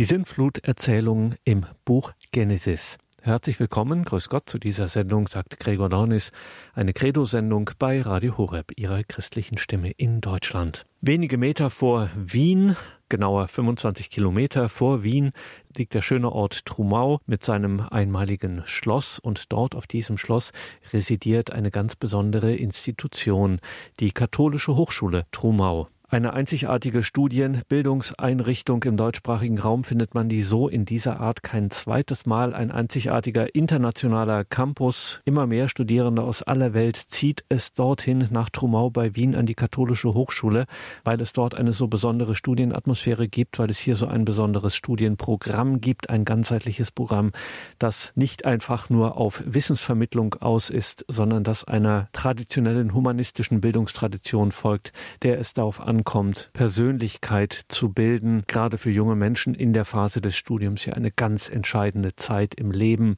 Die Sintfluterzählung im Buch Genesis. Herzlich willkommen, grüß Gott zu dieser Sendung, sagt Gregor Dornis, eine Credo-Sendung bei Radio Horeb, ihrer christlichen Stimme in Deutschland. Wenige Meter vor Wien, genauer 25 Kilometer vor Wien, liegt der schöne Ort Trumau mit seinem einmaligen Schloss und dort auf diesem Schloss residiert eine ganz besondere Institution, die Katholische Hochschule Trumau. Eine einzigartige Studienbildungseinrichtung im deutschsprachigen Raum findet man die so in dieser Art kein zweites Mal. Ein einzigartiger internationaler Campus. Immer mehr Studierende aus aller Welt zieht es dorthin nach Trumau bei Wien an die Katholische Hochschule, weil es dort eine so besondere Studienatmosphäre gibt, weil es hier so ein besonderes Studienprogramm gibt, ein ganzheitliches Programm, das nicht einfach nur auf Wissensvermittlung aus ist, sondern das einer traditionellen humanistischen Bildungstradition folgt, der es darauf an ankommt, Persönlichkeit zu bilden, gerade für junge Menschen in der Phase des Studiums ja eine ganz entscheidende Zeit im Leben.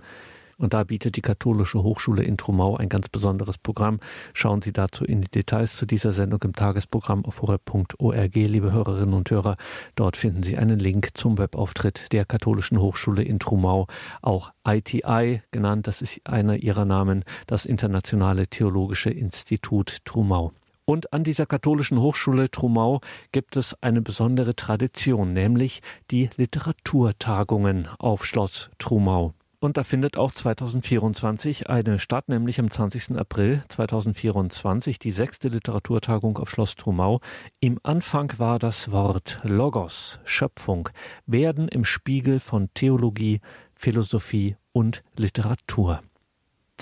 Und da bietet die Katholische Hochschule in Trumau ein ganz besonderes Programm. Schauen Sie dazu in die Details zu dieser Sendung im Tagesprogramm auf horeb.org, liebe Hörerinnen und Hörer. Dort finden Sie einen Link zum Webauftritt der Katholischen Hochschule in Trumau, auch ITI genannt, das ist einer ihrer Namen, das Internationale Theologische Institut Trumau. Und an dieser katholischen Hochschule Trumau gibt es eine besondere Tradition, nämlich die Literaturtagungen auf Schloss Trumau. Und da findet auch 2024 eine statt, nämlich am 20. April 2024, die sechste Literaturtagung auf Schloss Trumau. Im Anfang war das Wort Logos, Schöpfung, werden im Spiegel von Theologie, Philosophie und Literatur.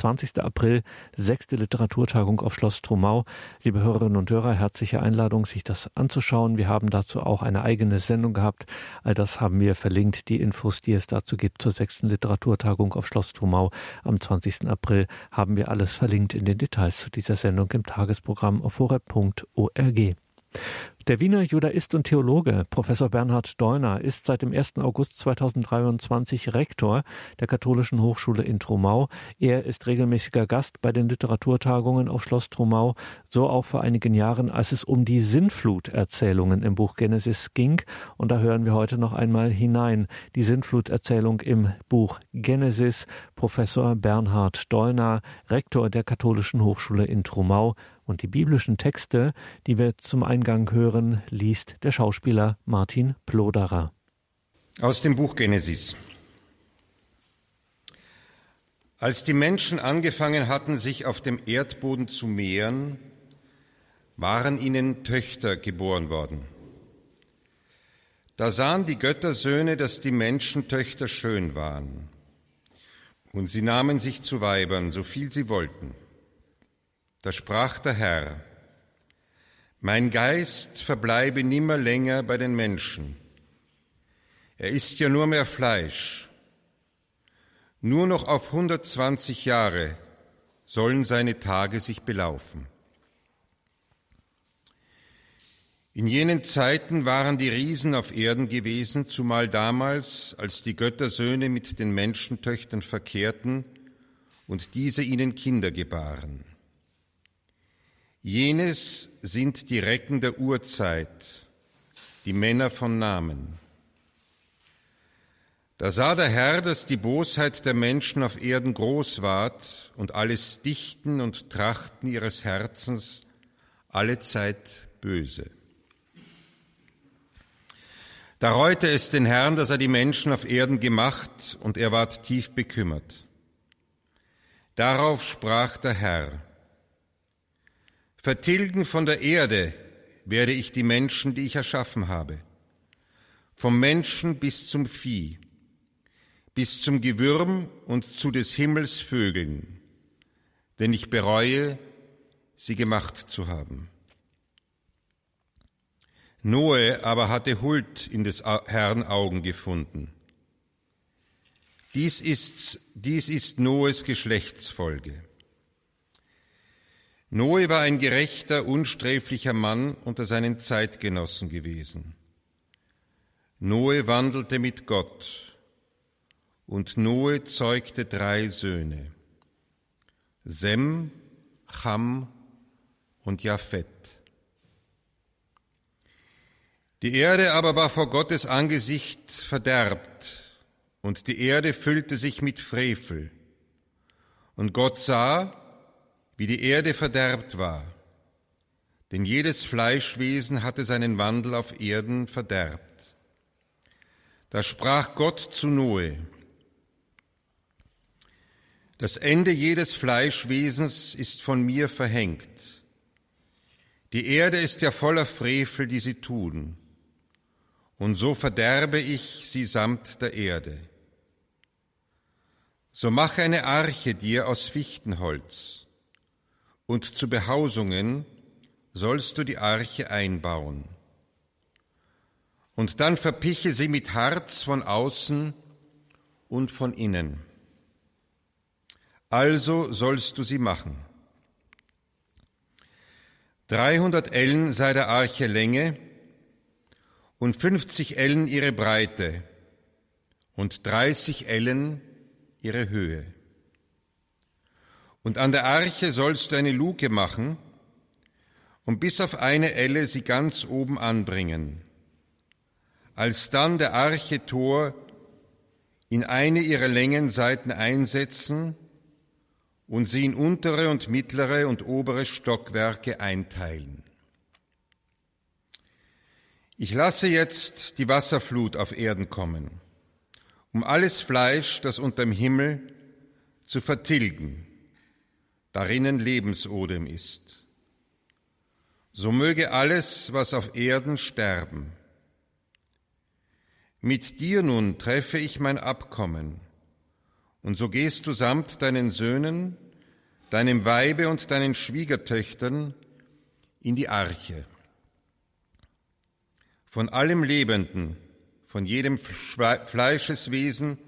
20. April, sechste Literaturtagung auf Schloss Trumau. Liebe Hörerinnen und Hörer, herzliche Einladung, sich das anzuschauen. Wir haben dazu auch eine eigene Sendung gehabt. All das haben wir verlinkt, die Infos, die es dazu gibt zur sechsten Literaturtagung auf Schloss Trumau am 20. April, haben wir alles verlinkt in den Details zu dieser Sendung im Tagesprogramm auf horeb.org. Der Wiener Judaist und Theologe Professor Bernhard Deuner ist seit dem 1. August 2023 Rektor der Katholischen Hochschule in Trumau. Er ist regelmäßiger Gast bei den Literaturtagungen auf Schloss Trumau, so auch vor einigen Jahren, als es um die Sinnfluterzählungen im Buch Genesis ging. Und da hören wir heute noch einmal hinein. Die Sinnfluterzählung im Buch Genesis. Professor Bernhard Deuner, Rektor der Katholischen Hochschule in Trumau. Und die biblischen Texte, die wir zum Eingang hören, liest der Schauspieler Martin Ploderer. Aus dem Buch Genesis. Als die Menschen angefangen hatten, sich auf dem Erdboden zu mehren, waren ihnen Töchter geboren worden. Da sahen die Göttersöhne, dass die Menschentöchter schön waren. Und sie nahmen sich zu Weibern, so viel sie wollten. Da sprach der Herr, mein Geist verbleibe nimmer länger bei den Menschen. Er ist ja nur mehr Fleisch. Nur noch auf 120 Jahre sollen seine Tage sich belaufen. In jenen Zeiten waren die Riesen auf Erden gewesen, zumal damals, als die Göttersöhne mit den Menschentöchtern verkehrten und diese ihnen Kinder gebaren. Jenes sind die Recken der Urzeit, die Männer von Namen. Da sah der Herr, dass die Bosheit der Menschen auf Erden groß ward und alles Dichten und Trachten ihres Herzens alle Zeit böse. Da reute es den Herrn, dass er die Menschen auf Erden gemacht, und er ward tief bekümmert. Darauf sprach der Herr, Vertilgen von der Erde werde ich die Menschen, die ich erschaffen habe, vom Menschen bis zum Vieh, bis zum Gewürm und zu des Himmels Vögeln, denn ich bereue, sie gemacht zu haben. Noe aber hatte Huld in des Herrn Augen gefunden. Dies ist, dies ist Noes Geschlechtsfolge. Noe war ein gerechter, unsträflicher Mann unter seinen Zeitgenossen gewesen. Noe wandelte mit Gott und Noe zeugte drei Söhne, Sem, Cham und Japhet. Die Erde aber war vor Gottes Angesicht verderbt, und die Erde füllte sich mit Frevel. Und Gott sah, wie die Erde verderbt war, denn jedes Fleischwesen hatte seinen Wandel auf Erden verderbt. Da sprach Gott zu Noe, das Ende jedes Fleischwesens ist von mir verhängt. Die Erde ist ja voller Frevel, die sie tun, und so verderbe ich sie samt der Erde. So mache eine Arche dir aus Fichtenholz, und zu Behausungen sollst du die Arche einbauen. Und dann verpiche sie mit Harz von außen und von innen. Also sollst du sie machen. 300 Ellen sei der Arche Länge und 50 Ellen ihre Breite und 30 Ellen ihre Höhe. Und an der Arche sollst du eine Luke machen und bis auf eine Elle sie ganz oben anbringen. Alsdann der Arche Tor in eine ihrer Längenseiten einsetzen und sie in untere und mittlere und obere Stockwerke einteilen. Ich lasse jetzt die Wasserflut auf Erden kommen, um alles Fleisch, das unterm Himmel, zu vertilgen, darinnen Lebensodem ist. So möge alles, was auf Erden, sterben. Mit dir nun treffe ich mein Abkommen, und so gehst du samt deinen Söhnen, deinem Weibe und deinen Schwiegertöchtern in die Arche. Von allem Lebenden, von jedem Fleischeswesen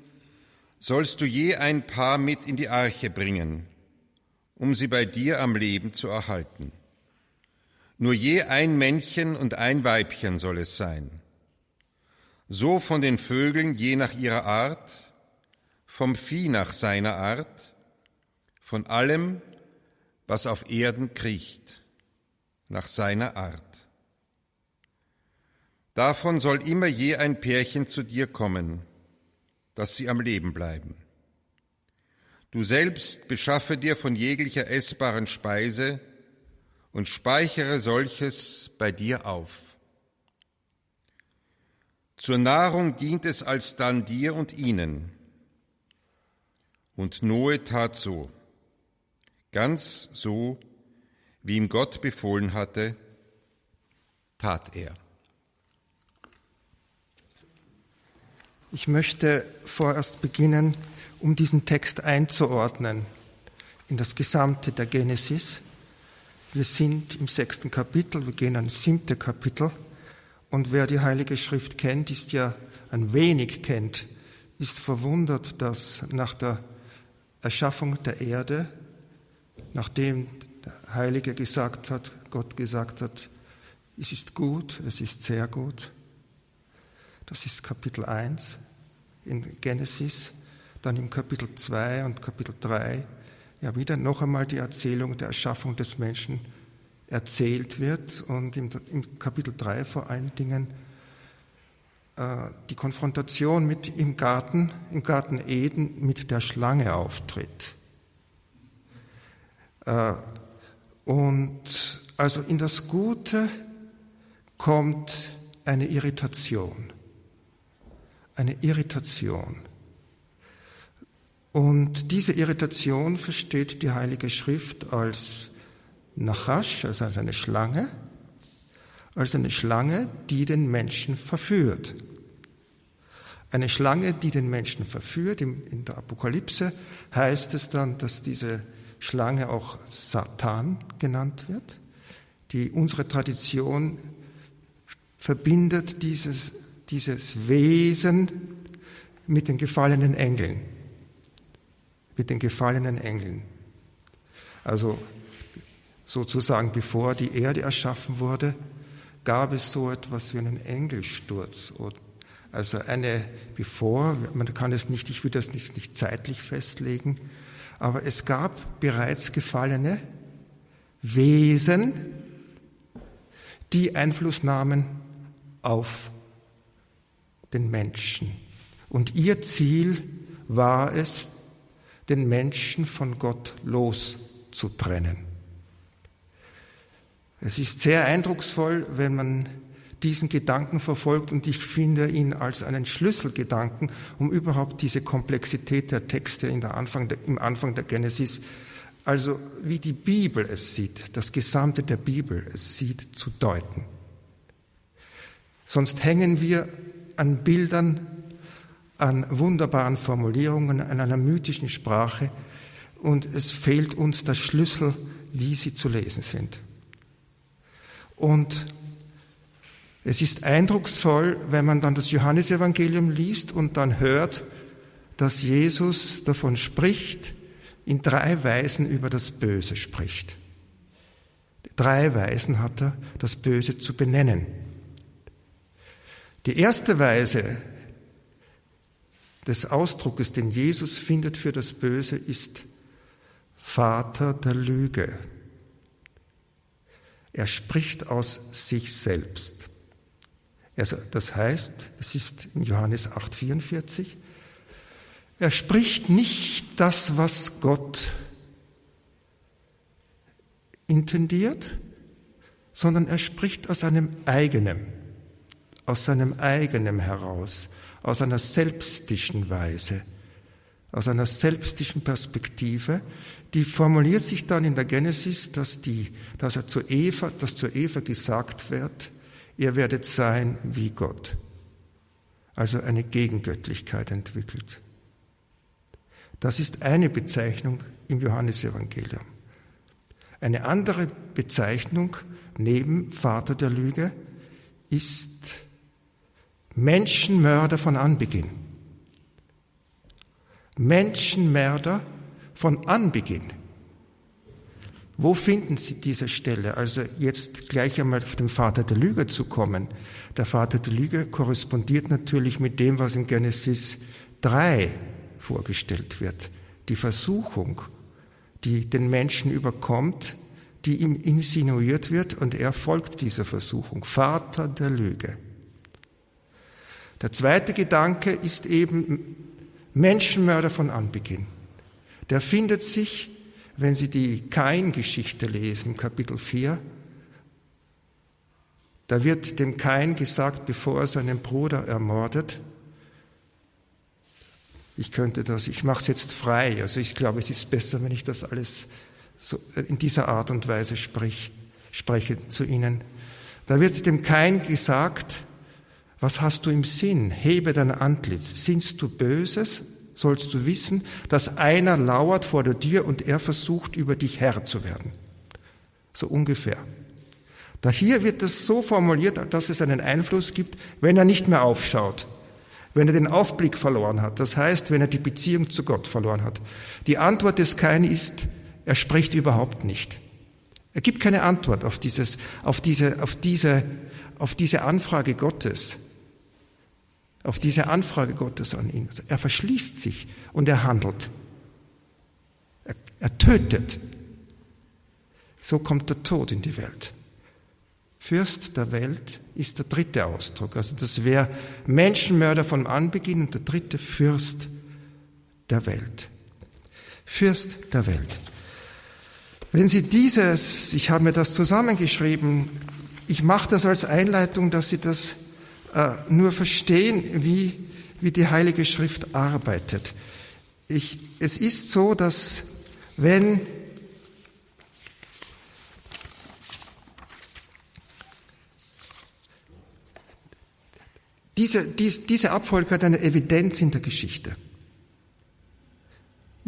sollst du je ein Paar mit in die Arche bringen, um sie bei dir am Leben zu erhalten. Nur je ein Männchen und ein Weibchen soll es sein. So von den Vögeln je nach ihrer Art, vom Vieh nach seiner Art, von allem, was auf Erden kriecht, nach seiner Art. Davon soll immer je ein Pärchen zu dir kommen, dass sie am Leben bleiben. Du selbst beschaffe dir von jeglicher essbaren Speise und speichere solches bei dir auf. Zur Nahrung dient es alsdann dir und ihnen. Und Noe tat so, ganz so, wie ihm Gott befohlen hatte, tat er. Ich möchte vorerst beginnen, um diesen Text einzuordnen in das Gesamte der Genesis. Wir sind im sechsten Kapitel, wir gehen ans siebte Kapitel. Und wer die Heilige Schrift kennt, ist ja ein wenig kennt, ist verwundert, dass nach der Erschaffung der Erde, nachdem der Heilige gesagt hat, Gott gesagt hat, es ist gut, es ist sehr gut, das ist Kapitel 1 in Genesis. Dann im Kapitel 2 und Kapitel 3 ja wieder noch einmal die Erzählung der Erschaffung des Menschen erzählt wird und im, im Kapitel 3 vor allen Dingen äh, die Konfrontation mit im Garten, im Garten Eden mit der Schlange auftritt. Äh, und also in das Gute kommt eine Irritation eine Irritation. Und diese Irritation versteht die Heilige Schrift als Nachash, also als eine Schlange, als eine Schlange, die den Menschen verführt. Eine Schlange, die den Menschen verführt. In der Apokalypse heißt es dann, dass diese Schlange auch Satan genannt wird. Die unsere Tradition verbindet dieses dieses Wesen mit den gefallenen Engeln. Mit den gefallenen Engeln. Also sozusagen bevor die Erde erschaffen wurde, gab es so etwas wie einen Engelsturz. Also eine, bevor, man kann es nicht, ich will das nicht, nicht zeitlich festlegen, aber es gab bereits gefallene Wesen, die Einfluss nahmen auf den Menschen. Und ihr Ziel war es, den Menschen von Gott loszutrennen. Es ist sehr eindrucksvoll, wenn man diesen Gedanken verfolgt und ich finde ihn als einen Schlüsselgedanken, um überhaupt diese Komplexität der Texte in der Anfang, im Anfang der Genesis, also wie die Bibel es sieht, das Gesamte der Bibel es sieht, zu deuten. Sonst hängen wir an Bildern, an wunderbaren Formulierungen, an einer mythischen Sprache und es fehlt uns der Schlüssel, wie sie zu lesen sind. Und es ist eindrucksvoll, wenn man dann das Johannesevangelium liest und dann hört, dass Jesus davon spricht, in drei Weisen über das Böse spricht. Drei Weisen hat er, das Böse zu benennen. Die erste Weise des Ausdruckes, den Jesus findet für das Böse, ist Vater der Lüge. Er spricht aus sich selbst. Das heißt, es ist in Johannes 8,44, er spricht nicht das, was Gott intendiert, sondern er spricht aus einem eigenen, aus seinem eigenen heraus, aus einer selbstischen Weise, aus einer selbstischen Perspektive, die formuliert sich dann in der Genesis, dass, die, dass er zu Eva, dass zu Eva gesagt wird, ihr werdet sein wie Gott. Also eine Gegengöttlichkeit entwickelt. Das ist eine Bezeichnung im Johannesevangelium. Eine andere Bezeichnung neben Vater der Lüge ist Menschenmörder von Anbeginn. Menschenmörder von Anbeginn. Wo finden Sie diese Stelle? Also jetzt gleich einmal auf den Vater der Lüge zu kommen. Der Vater der Lüge korrespondiert natürlich mit dem, was in Genesis 3 vorgestellt wird. Die Versuchung, die den Menschen überkommt, die ihm insinuiert wird und er folgt dieser Versuchung. Vater der Lüge. Der zweite Gedanke ist eben Menschenmörder von Anbeginn. Der findet sich wenn Sie die Kain-Geschichte lesen, Kapitel 4, da wird dem Kain gesagt, bevor er seinen Bruder ermordet, ich könnte das, ich mache es jetzt frei, also ich glaube, es ist besser, wenn ich das alles so in dieser Art und Weise sprich, spreche zu Ihnen. Da wird dem Kain gesagt, was hast du im Sinn? Hebe dein Antlitz. Sinnst du Böses? sollst du wissen, dass einer lauert vor der Tür und er versucht, über dich Herr zu werden. So ungefähr. Da hier wird es so formuliert, dass es einen Einfluss gibt, wenn er nicht mehr aufschaut, wenn er den Aufblick verloren hat, das heißt, wenn er die Beziehung zu Gott verloren hat. Die Antwort des Kain ist, er spricht überhaupt nicht. Er gibt keine Antwort auf dieses, auf diese, auf diese, auf diese Anfrage Gottes auf diese Anfrage Gottes an ihn. Also er verschließt sich und er handelt. Er, er tötet. So kommt der Tod in die Welt. Fürst der Welt ist der dritte Ausdruck. Also das wäre Menschenmörder von Anbeginn und der dritte Fürst der Welt. Fürst der Welt. Wenn Sie dieses, ich habe mir das zusammengeschrieben, ich mache das als Einleitung, dass Sie das nur verstehen, wie, wie die Heilige Schrift arbeitet. Ich, es ist so, dass wenn diese, dies, diese Abfolge hat eine Evidenz in der Geschichte.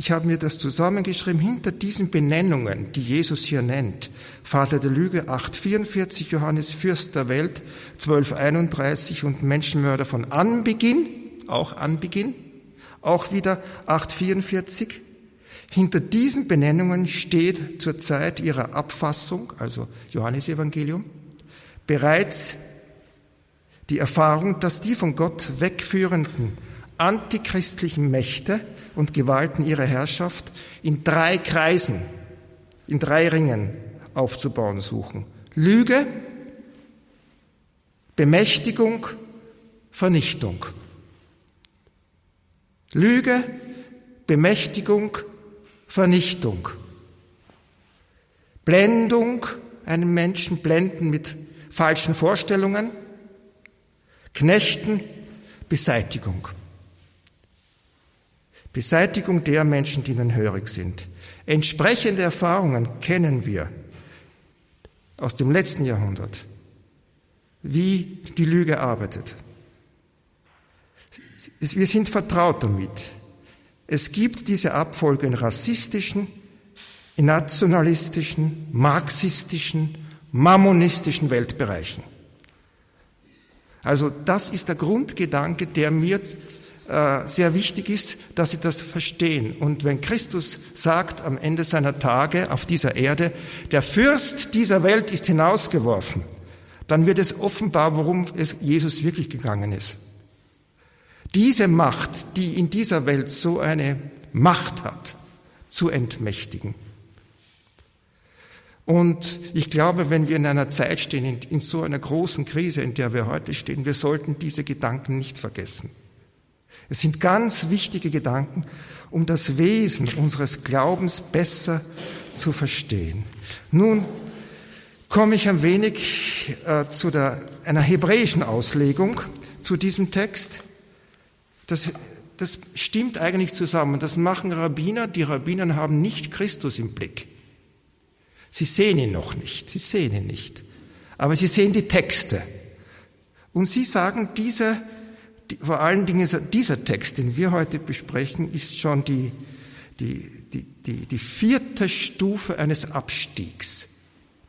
Ich habe mir das zusammengeschrieben hinter diesen Benennungen, die Jesus hier nennt. Vater der Lüge 844, Johannes Fürst der Welt 1231 und Menschenmörder von Anbeginn, auch Anbeginn, auch wieder 844. Hinter diesen Benennungen steht zur Zeit ihrer Abfassung, also Johannes Evangelium, bereits die Erfahrung, dass die von Gott wegführenden antichristlichen Mächte und Gewalten ihrer Herrschaft in drei Kreisen, in drei Ringen aufzubauen suchen. Lüge, Bemächtigung, Vernichtung. Lüge, Bemächtigung, Vernichtung. Blendung, einen Menschen blenden mit falschen Vorstellungen. Knechten, Beseitigung. Beseitigung der Menschen, die ihnen hörig sind. Entsprechende Erfahrungen kennen wir aus dem letzten Jahrhundert, wie die Lüge arbeitet. Wir sind vertraut damit. Es gibt diese Abfolge in rassistischen, in nationalistischen, marxistischen, mammonistischen Weltbereichen. Also das ist der Grundgedanke, der mir sehr wichtig ist, dass Sie das verstehen. Und wenn Christus sagt am Ende seiner Tage auf dieser Erde, der Fürst dieser Welt ist hinausgeworfen, dann wird es offenbar, worum es Jesus wirklich gegangen ist. Diese Macht, die in dieser Welt so eine Macht hat, zu entmächtigen. Und ich glaube, wenn wir in einer Zeit stehen, in, in, so einer großen Krise, in der wir heute stehen, wir sollten diese Gedanken nicht vergessen. Es sind ganz wichtige Gedanken, um das Wesen unseres Glaubens besser zu verstehen. Nun komme ich ein wenig äh, zu der, einer hebräischen Auslegung zu diesem Text. Das, das stimmt eigentlich zusammen. Das machen Rabbiner. Die Rabbiner haben nicht Christus im Blick. Sie sehen ihn noch nicht. Sie sehen ihn nicht. Aber sie sehen die Texte. Und sie sagen, diese, die, vor allen Dingen dieser Text, den wir heute besprechen, ist schon die, die, die, die, die vierte Stufe eines Abstiegs.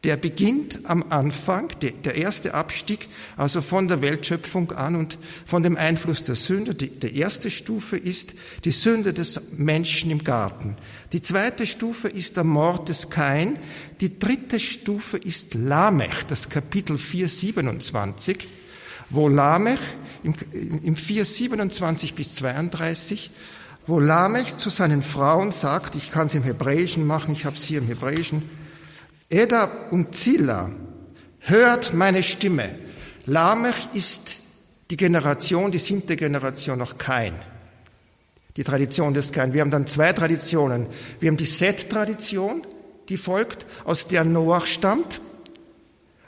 Der beginnt am Anfang, der erste Abstieg, also von der Weltschöpfung an und von dem Einfluss der Sünde. Die, erste Stufe ist die Sünde des Menschen im Garten. Die zweite Stufe ist der Mord des Kain. Die dritte Stufe ist Lamech, das Kapitel 4, 27, wo Lamech im, im 4, 27 bis 32 wo Lamech zu seinen Frauen sagt, ich kann es im Hebräischen machen, ich habe es hier im Hebräischen, Eda und Zilla, hört meine Stimme. Lamech ist die Generation, die siebte Generation noch kein. Die Tradition des Kain. Wir haben dann zwei Traditionen. Wir haben die Set-Tradition, die folgt, aus der Noach stammt.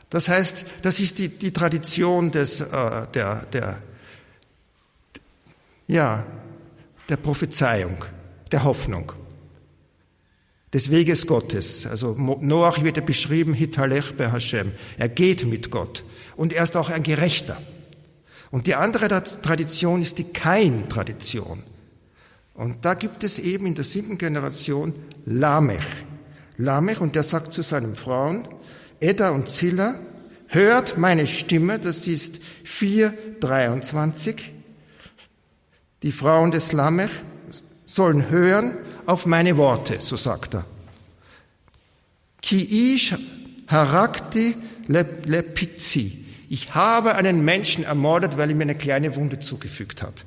Das heißt, das ist die, die Tradition des, äh, der, der, ja, der Prophezeiung, der Hoffnung des Weges Gottes. Also Noach wird ja beschrieben, Hitalech bei Hashem. Er geht mit Gott. Und er ist auch ein Gerechter. Und die andere Tradition ist die Kain-Tradition. Und da gibt es eben in der siebten Generation Lamech. Lamech, und der sagt zu seinen Frauen, Edda und Zilla, hört meine Stimme, das ist 4,23. Die Frauen des Lamech sollen hören auf meine Worte, so sagt er. Ki ish harakti lepizi. Ich habe einen Menschen ermordet, weil er mir eine kleine Wunde zugefügt hat.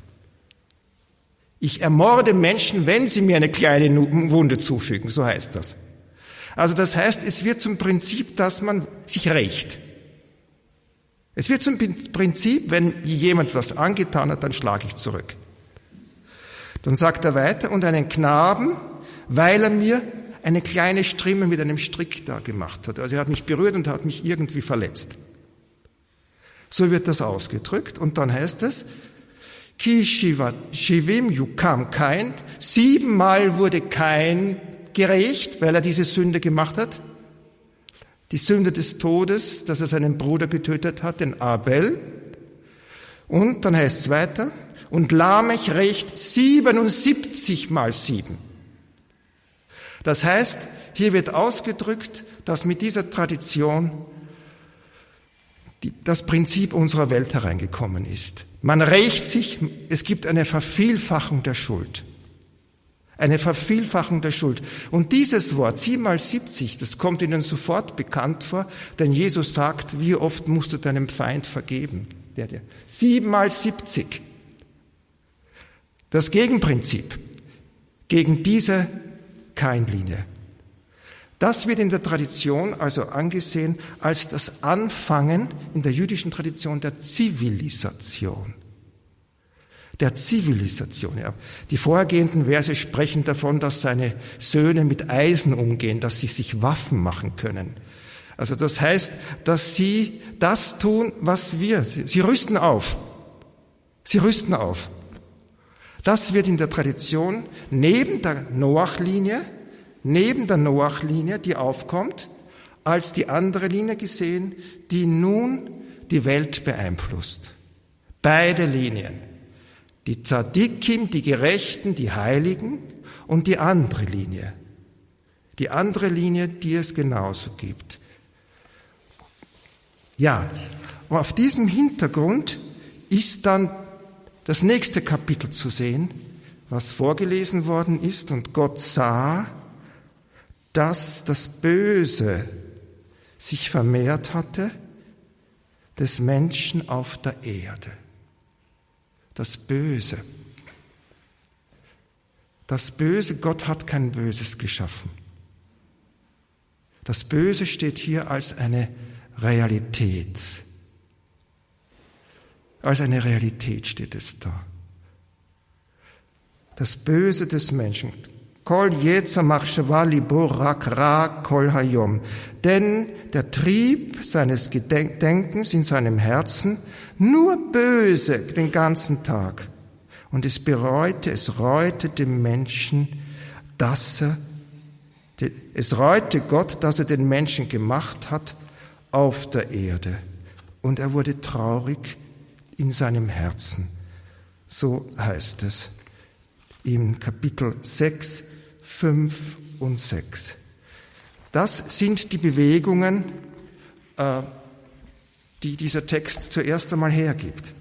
Ich ermorde Menschen, wenn sie mir eine kleine Wunde zufügen, so heißt das. Also das heißt, es wird zum Prinzip, dass man sich rächt. Es wird zum Prinzip, wenn jemand was angetan hat, dann schlage ich zurück. Dann sagt er weiter, und einen Knaben, weil er mir eine kleine Strimme mit einem Strick da gemacht hat. Also er hat mich berührt und hat mich irgendwie verletzt. So wird das ausgedrückt und dann heißt es, Ki Shivim Yukam Kain, siebenmal wurde Kain gerecht, weil er diese Sünde gemacht hat. Die Sünde des Todes, dass er seinen Bruder getötet hat, den Abel. Und dann heißt es weiter, und Lamech rächt 77 mal sieben. Das heißt, hier wird ausgedrückt, dass mit dieser Tradition das Prinzip unserer Welt hereingekommen ist. Man rächt sich, es gibt eine Vervielfachung der Schuld. Eine Vervielfachung der Schuld. Und dieses Wort, sieben mal siebzig, das kommt Ihnen sofort bekannt vor, denn Jesus sagt, wie oft musst du deinem Feind vergeben? Der, der. Sieben mal siebzig. Das Gegenprinzip gegen diese Keinlinie. Das wird in der Tradition also angesehen als das Anfangen in der jüdischen Tradition der Zivilisation. Der Zivilisation. Ja. Die vorhergehenden Verse sprechen davon, dass seine Söhne mit Eisen umgehen, dass sie sich Waffen machen können. Also das heißt, dass sie das tun, was wir. Sie rüsten auf. Sie rüsten auf. Das wird in der Tradition neben der Noach-Linie neben der Noach-Linie, die aufkommt, als die andere Linie gesehen, die nun die Welt beeinflusst. Beide Linien. Die Tzadikim, die Gerechten, die Heiligen und die andere Linie. Die andere Linie, die es genauso gibt. Ja, auf diesem Hintergrund ist dann das nächste Kapitel zu sehen, was vorgelesen worden ist. Und Gott sah, dass das Böse sich vermehrt hatte des Menschen auf der Erde. Das Böse. Das Böse, Gott hat kein Böses geschaffen. Das Böse steht hier als eine Realität. Als eine Realität steht es da. Das Böse des Menschen. Kol yetzer machshava libo rak ra kol hayom. Denn der Trieb seines Gedenkens in seinem Herzen nur böse den ganzen Tag. Und es bereute, es reute dem Menschen, dass er, es reute Gott, dass er den Menschen gemacht hat auf der Erde. Und er wurde traurig in seinem Herzen. So heißt es im Kapitel 6, 5 und 6. Das sind die Bewegungen, äh, die dieser Text zuerst einmal hergibt.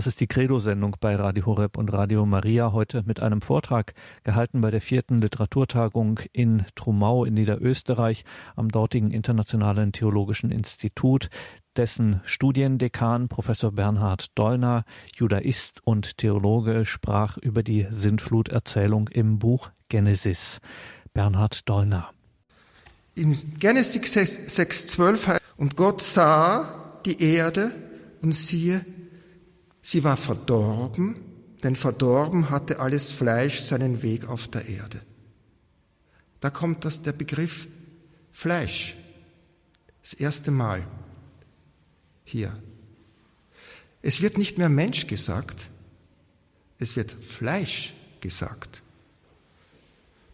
Das ist die Credo-Sendung bei Radio Horeb und Radio Maria heute mit einem Vortrag gehalten bei der vierten Literaturtagung in Trumau in Niederösterreich am dortigen Internationalen Theologischen Institut, dessen Studiendekan Professor Bernhard Dollner, Judaist und Theologe, sprach über die Sintfluterzählung im Buch Genesis. Bernhard Dollner. In Genesis 6,12 und Gott sah die Erde und siehe, Sie war verdorben denn verdorben hatte alles Fleisch seinen Weg auf der Erde. Da kommt das, der Begriff Fleisch. Das erste Mal hier. Es wird nicht mehr Mensch gesagt, es wird Fleisch gesagt.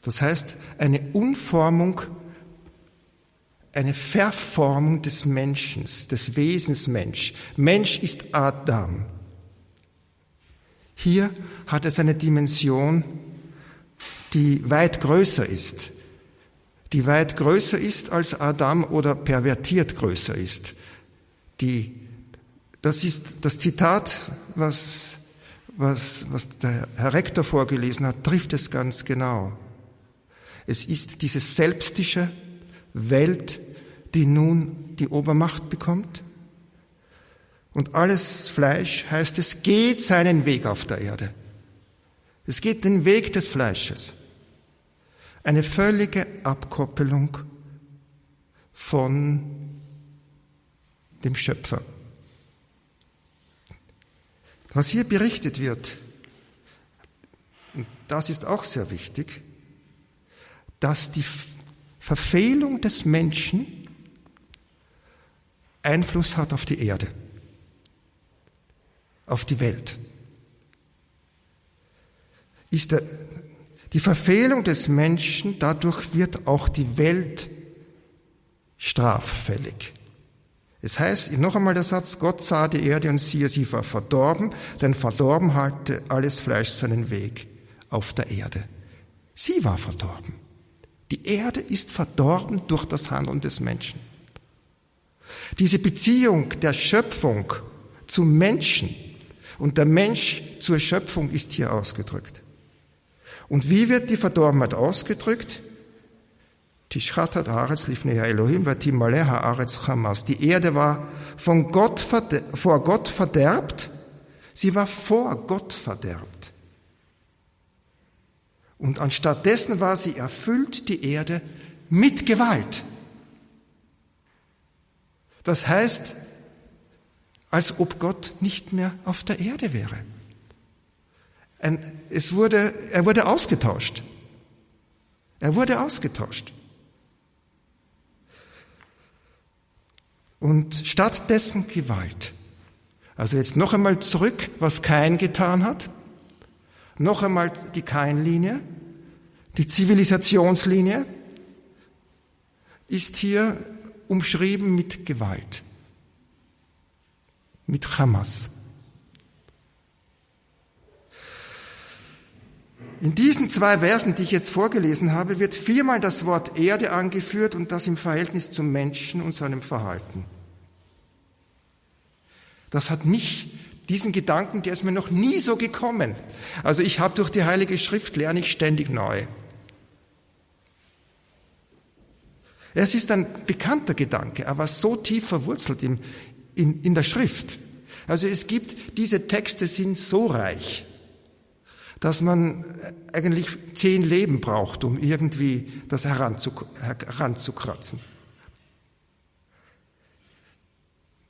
Das heißt, eine Unformung, eine Verformung des Menschen, des Wesens Mensch. Mensch ist Adam. Hier hat es eine Dimension, die weit größer ist, die weit größer ist als Adam oder pervertiert größer ist. Die, das ist das Zitat, was, was, was der Herr Rektor vorgelesen hat, trifft es ganz genau. Es ist diese selbstische Welt, die nun die Obermacht bekommt. Und alles Fleisch, heißt es, geht seinen Weg auf der Erde. Es geht den Weg des Fleisches. Eine völlige Abkoppelung von dem Schöpfer. Was hier berichtet wird, und das ist auch sehr wichtig, dass die Verfehlung des Menschen Einfluss hat auf die Erde, auf die Welt. Ist der, die Verfehlung des Menschen, dadurch wird auch die Welt straffällig. Es heißt, noch einmal der Satz, Gott sah die Erde und siehe, sie war verdorben, denn verdorben hatte alles Fleisch seinen Weg auf der Erde. Sie war verdorben. Die Erde ist verdorben durch das Handeln des Menschen. Diese Beziehung der Schöpfung zum Menschen und der Mensch zur Schöpfung ist hier ausgedrückt. Und wie wird die Verdorbenheit ausgedrückt? Die Erde war von Gott, vor Gott verderbt. Sie war vor Gott verderbt. Und anstattdessen war sie erfüllt, die Erde, mit Gewalt. Das heißt, als ob Gott nicht mehr auf der Erde wäre. es wurde, er wurde ausgetauscht. Er wurde ausgetauscht. Und stattdessen Gewalt. Also jetzt noch einmal zurück, was Kain getan hat. Noch einmal die Kain-Linie, die Zivilisationslinie ist hier umschrieben mit Gewalt, mit Hamas. In diesen zwei Versen, die ich jetzt vorgelesen habe, wird viermal das Wort Erde angeführt und das im Verhältnis zum Menschen und seinem Verhalten. Das hat mich diesen Gedanken, der ist mir noch nie so gekommen. Also ich habe durch die Heilige Schrift lerne ich ständig neu. Es ist ein bekannter Gedanke, aber so tief verwurzelt in, in, in der Schrift. Also es gibt, diese Texte sind so reich, dass man eigentlich zehn Leben braucht, um irgendwie das heranzukratzen.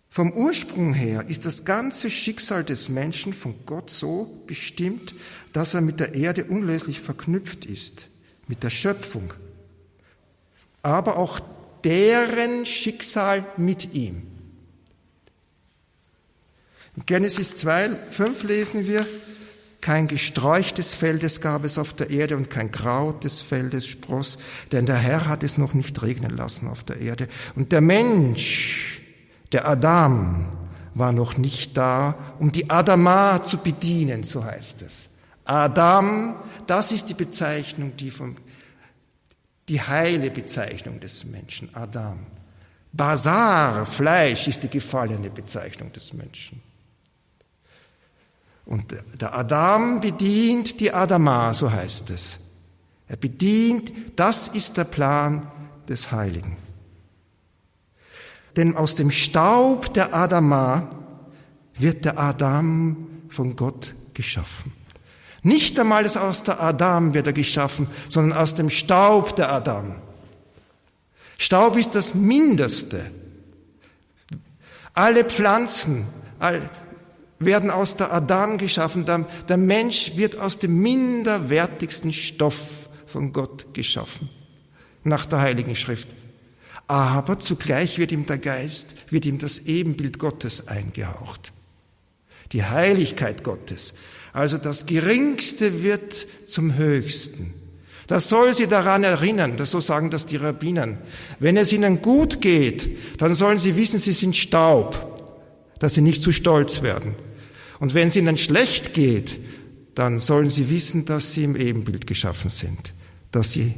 Vom Ursprung her ist das ganze Schicksal des Menschen von Gott so bestimmt, dass er mit der Erde unlöslich verknüpft ist, mit der Schöpfung, aber auch deren Schicksal mit ihm. In Genesis 2, 5 lesen wir, kein Gesträuch des Feldes gab es auf der Erde und kein Kraut des Feldes spross, denn der Herr hat es noch nicht regnen lassen auf der Erde. Und der Mensch der Adam war noch nicht da, um die Adama zu bedienen, so heißt es. Adam, das ist die Bezeichnung, die vom, die heile Bezeichnung des Menschen, Adam. Basar, Fleisch, ist die gefallene Bezeichnung des Menschen. Und der Adam bedient die Adama, so heißt es. Er bedient, das ist der Plan des Heiligen denn aus dem Staub der Adama wird der Adam von Gott geschaffen. Nicht einmal aus der Adam wird er geschaffen, sondern aus dem Staub der Adam. Staub ist das Mindeste. Alle Pflanzen, werden aus der Adam geschaffen. Der, Mensch wird aus dem minderwertigsten Stoff von Gott geschaffen, nach der Heiligen Schrift. Aber zugleich wird ihm der Geist, wird ihm das Ebenbild Gottes eingehaucht. Die Heiligkeit Gottes. Also das Geringste wird zum Höchsten. Das soll sie daran erinnern, das so sagen das die Rabbinen. Wenn es ihnen gut geht, dann sollen sie wissen, sie sind Staub, dass sie nicht zu stolz werden. Und wenn es ihnen schlecht geht, dann sollen sie wissen, dass sie im Ebenbild geschaffen sind, dass sie,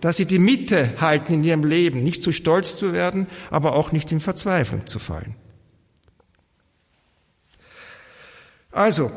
dass sie die Mitte halten in ihrem Leben, nicht zu stolz zu werden, aber auch nicht in Verzweiflung zu fallen. Also,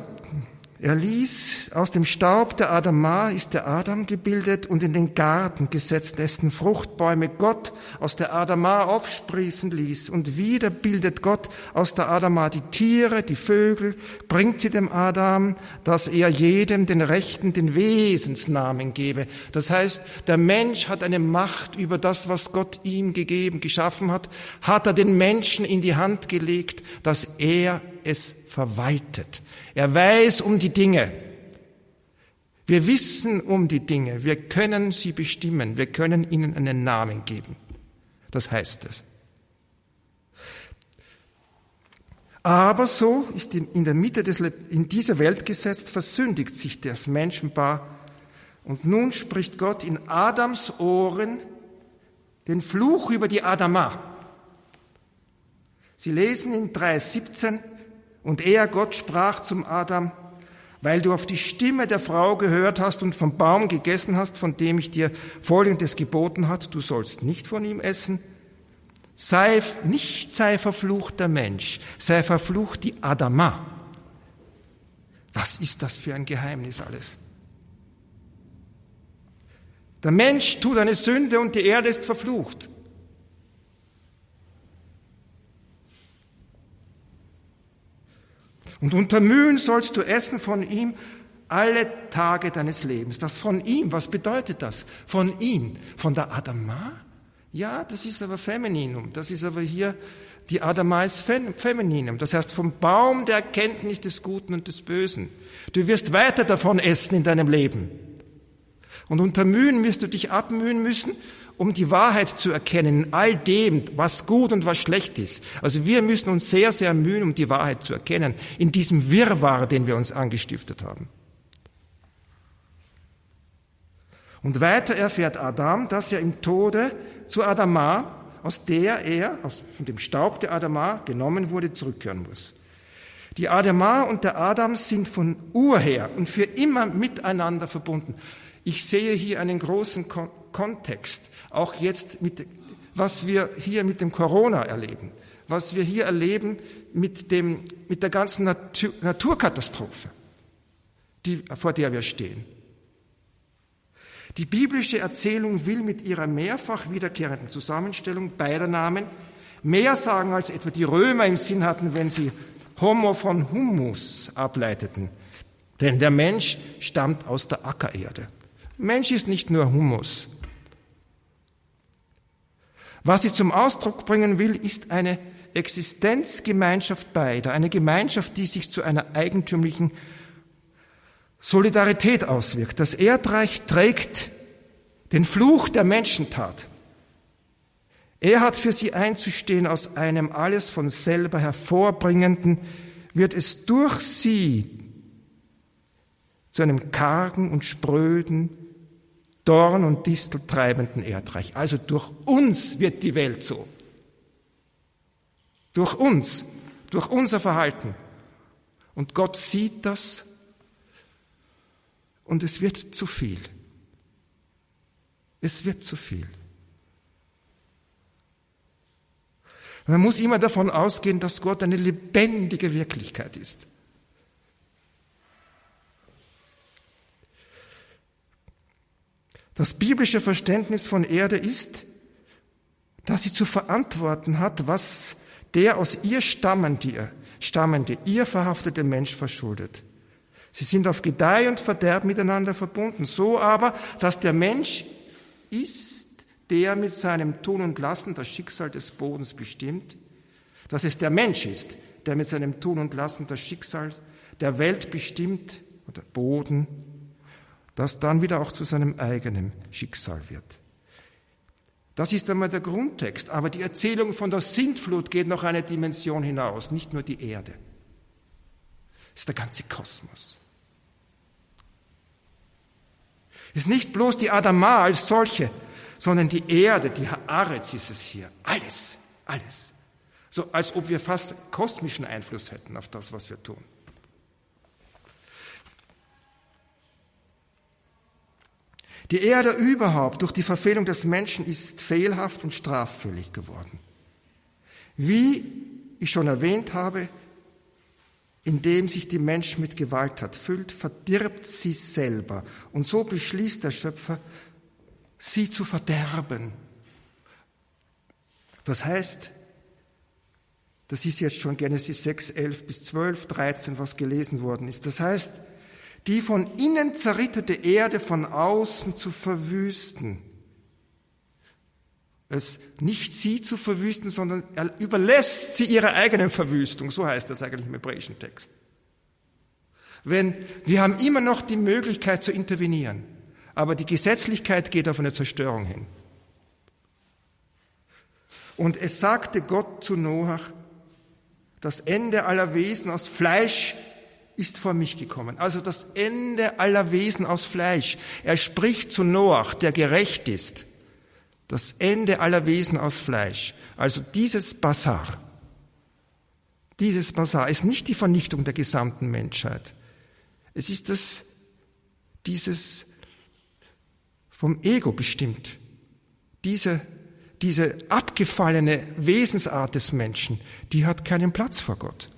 er ließ aus dem Staub der Adama ist der Adam gebildet und in den Garten gesetzt, dessen Fruchtbäume Gott aus der Adama aufsprießen ließ. Und wieder bildet Gott aus der Adama die Tiere, die Vögel, bringt sie dem Adam, dass er jedem den Rechten, den Wesensnamen gebe. Das heißt, der Mensch hat eine Macht über das, was Gott ihm gegeben, geschaffen hat, hat er den Menschen in die Hand gelegt, dass er es verwaltet. Er weiß um die Dinge. Wir wissen um die Dinge. Wir können sie bestimmen. Wir können ihnen einen Namen geben. Das heißt es. Aber so ist in der Mitte des, in dieser Welt gesetzt, versündigt sich das Menschenpaar. Und nun spricht Gott in Adams Ohren den Fluch über die Adama. Sie lesen in 3,17, und er, Gott, sprach zum Adam, weil du auf die Stimme der Frau gehört hast und vom Baum gegessen hast, von dem ich dir Folgendes geboten hat, du sollst nicht von ihm essen, sei, nicht sei verflucht der Mensch, sei verflucht die Adama. Was ist das für ein Geheimnis alles? Der Mensch tut eine Sünde und die Erde ist verflucht. Und unter Mühen sollst du essen von ihm alle Tage deines Lebens. Das von ihm, was bedeutet das? Von ihm, von der Adama? Ja, das ist aber Femininum. Das ist aber hier, die Adama ist Femininum. Das heißt, vom Baum der Erkenntnis des Guten und des Bösen. Du wirst weiter davon essen in deinem Leben. Und unter Mühen wirst du dich abmühen müssen um die Wahrheit zu erkennen in all dem, was gut und was schlecht ist. Also wir müssen uns sehr, sehr mühen, um die Wahrheit zu erkennen, in diesem Wirrwarr, den wir uns angestiftet haben. Und weiter erfährt Adam, dass er im Tode zu Adama, aus der er, aus dem Staub der Adama genommen wurde, zurückkehren muss. Die Adama und der Adam sind von urher und für immer miteinander verbunden. Ich sehe hier einen großen Kontext auch jetzt mit, was wir hier mit dem Corona erleben, was wir hier erleben mit dem, mit der ganzen Natur, Naturkatastrophe, die, vor der wir stehen. Die biblische Erzählung will mit ihrer mehrfach wiederkehrenden Zusammenstellung beider Namen mehr sagen, als etwa die Römer im Sinn hatten, wenn sie Homo von Humus ableiteten. Denn der Mensch stammt aus der Ackererde. Mensch ist nicht nur Humus, was sie zum Ausdruck bringen will, ist eine Existenzgemeinschaft beider, eine Gemeinschaft, die sich zu einer eigentümlichen Solidarität auswirkt. Das Erdreich trägt den Fluch der Menschentat. Er hat für sie einzustehen aus einem alles von selber hervorbringenden, wird es durch sie zu einem kargen und spröden, Dorn und Distel treibenden Erdreich. Also durch uns wird die Welt so. Durch uns, durch unser Verhalten. Und Gott sieht das und es wird zu viel. Es wird zu viel. Man muss immer davon ausgehen, dass Gott eine lebendige Wirklichkeit ist. Das biblische Verständnis von Erde ist, dass sie zu verantworten hat, was der aus ihr stammende, stammende, ihr verhaftete Mensch verschuldet. Sie sind auf Gedeih und Verderb miteinander verbunden, so aber, dass der Mensch ist, der mit seinem Tun und Lassen das Schicksal des Bodens bestimmt, dass es der Mensch ist, der mit seinem Tun und Lassen das Schicksal der Welt bestimmt oder Boden, das dann wieder auch zu seinem eigenen Schicksal wird. Das ist einmal der Grundtext, aber die Erzählung von der Sintflut geht noch eine Dimension hinaus, nicht nur die Erde. Das ist der ganze Kosmos. Es ist nicht bloß die Adama als solche, sondern die Erde, die Haaretz ist es hier. Alles, alles. So als ob wir fast kosmischen Einfluss hätten auf das, was wir tun. Die Erde überhaupt durch die Verfehlung des Menschen ist fehlhaft und straffällig geworden. Wie ich schon erwähnt habe, indem sich die Mensch mit Gewalttat füllt, verdirbt sie selber. Und so beschließt der Schöpfer, sie zu verderben. Das heißt, das ist jetzt schon Genesis 6, 11 bis 12, 13, was gelesen worden ist. Das heißt, die von innen zerrittete Erde von außen zu verwüsten. Es nicht sie zu verwüsten, sondern er überlässt sie ihrer eigenen Verwüstung. So heißt das eigentlich im hebräischen Text. Wenn, wir haben immer noch die Möglichkeit zu intervenieren, aber die Gesetzlichkeit geht auf eine Zerstörung hin. Und es sagte Gott zu Noach, das Ende aller Wesen aus Fleisch ist vor mich gekommen. Also das Ende aller Wesen aus Fleisch. Er spricht zu Noach, der gerecht ist. Das Ende aller Wesen aus Fleisch. Also dieses Basar. Dieses Basar ist nicht die Vernichtung der gesamten Menschheit. Es ist das, dieses vom Ego bestimmt. Diese, diese abgefallene Wesensart des Menschen, die hat keinen Platz vor Gott.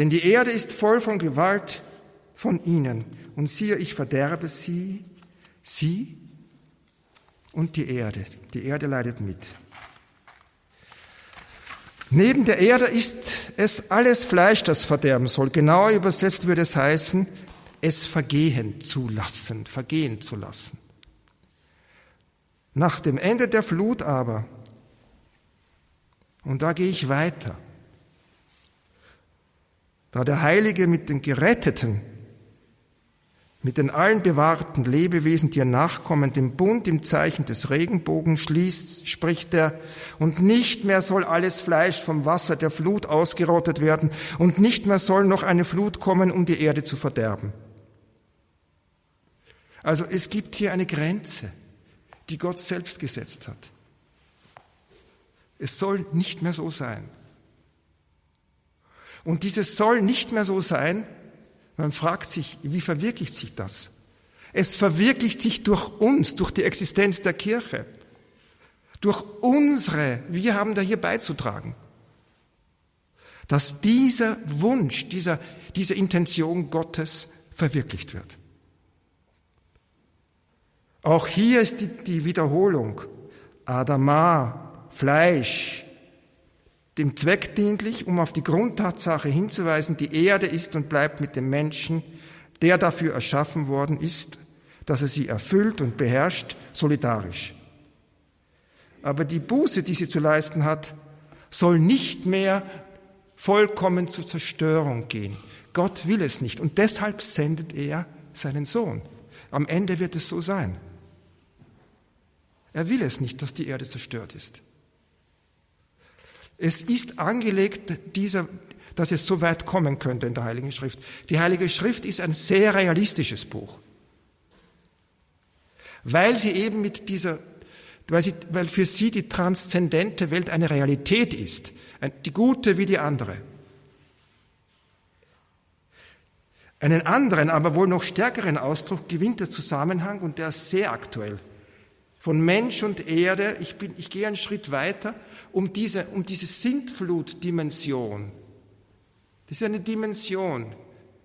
Denn die Erde ist voll von Gewalt von ihnen. Und siehe, ich verderbe sie, sie und die Erde. Die Erde leidet mit. Neben der Erde ist es alles Fleisch, das verderben soll. Genauer übersetzt würde es heißen, es vergehen zu lassen, vergehen zu lassen. Nach dem Ende der Flut aber, und da gehe ich weiter, da der Heilige mit den Geretteten, mit den allen bewahrten Lebewesen, die ihr nachkommen, den Bund im Zeichen des Regenbogens schließt, spricht er, und nicht mehr soll alles Fleisch vom Wasser der Flut ausgerottet werden, und nicht mehr soll noch eine Flut kommen, um die Erde zu verderben. Also es gibt hier eine Grenze, die Gott selbst gesetzt hat. Es soll nicht mehr so sein. Und dieses soll nicht mehr so sein. Man fragt sich, wie verwirklicht sich das? Es verwirklicht sich durch uns, durch die Existenz der Kirche, durch unsere, wir haben da hier beizutragen, dass dieser Wunsch, dieser, diese Intention Gottes verwirklicht wird. Auch hier ist die, die Wiederholung. Adama, Fleisch, dem Zweck dienlich, um auf die Grundtatsache hinzuweisen, die Erde ist und bleibt mit dem Menschen, der dafür erschaffen worden ist, dass er sie erfüllt und beherrscht, solidarisch. Aber die Buße, die sie zu leisten hat, soll nicht mehr vollkommen zur Zerstörung gehen. Gott will es nicht und deshalb sendet er seinen Sohn. Am Ende wird es so sein. Er will es nicht, dass die Erde zerstört ist. Es ist angelegt, dieser, dass es so weit kommen könnte in der Heiligen Schrift. Die Heilige Schrift ist ein sehr realistisches Buch, weil sie eben mit dieser, weil, sie, weil für sie die transzendente Welt eine Realität ist, die gute wie die andere. Einen anderen, aber wohl noch stärkeren Ausdruck gewinnt der Zusammenhang und der ist sehr aktuell von Mensch und Erde. Ich, bin, ich gehe einen Schritt weiter, um diese, um diese Sintflut-Dimension. Das ist eine Dimension,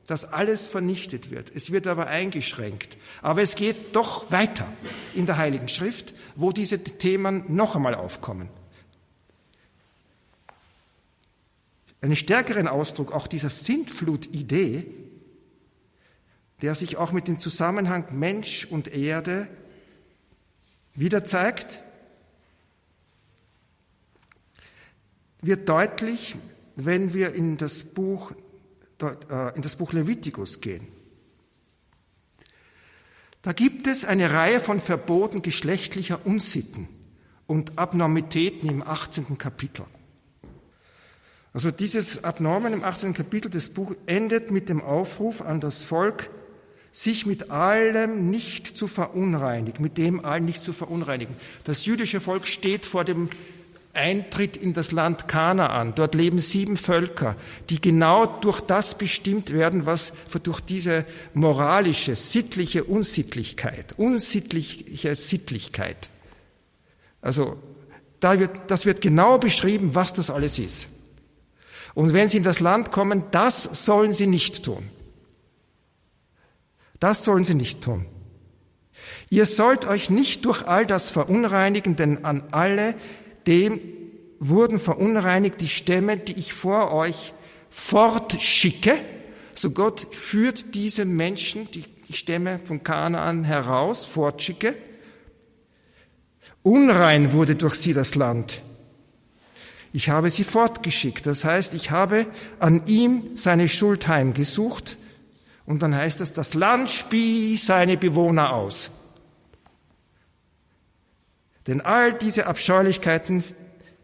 dass alles vernichtet wird. Es wird aber eingeschränkt. Aber es geht doch weiter in der Heiligen Schrift, wo diese Themen noch einmal aufkommen. Einen stärkeren Ausdruck auch dieser Sintflut-Idee, der sich auch mit dem Zusammenhang Mensch und Erde wieder zeigt, wird deutlich, wenn wir in das Buch, äh, in das Buch Levitikus gehen. Da gibt es eine Reihe von Verboten geschlechtlicher Unsitten und Abnormitäten im 18. Kapitel. Also dieses Abnormen im 18. Kapitel des Buches endet mit dem Aufruf an das Volk, sich mit allem nicht zu verunreinigen, mit dem allen nicht zu verunreinigen. Das jüdische Volk steht vor dem Eintritt in das Land Kanaan. Dort leben sieben Völker, die genau durch das bestimmt werden, was durch diese moralische, sittliche Unsittlichkeit, unsittliche Sittlichkeit. Also, da wird, das wird genau beschrieben, was das alles ist. Und wenn sie in das Land kommen, das sollen sie nicht tun. Das sollen sie nicht tun. Ihr sollt euch nicht durch all das verunreinigen, denn an alle, dem wurden verunreinigt die Stämme, die ich vor euch fortschicke. So Gott führt diese Menschen, die Stämme von Kanaan heraus, fortschicke. Unrein wurde durch sie das Land. Ich habe sie fortgeschickt. Das heißt, ich habe an ihm seine Schuld heimgesucht. Und dann heißt es, das Land spie seine Bewohner aus. Denn all diese Abscheulichkeiten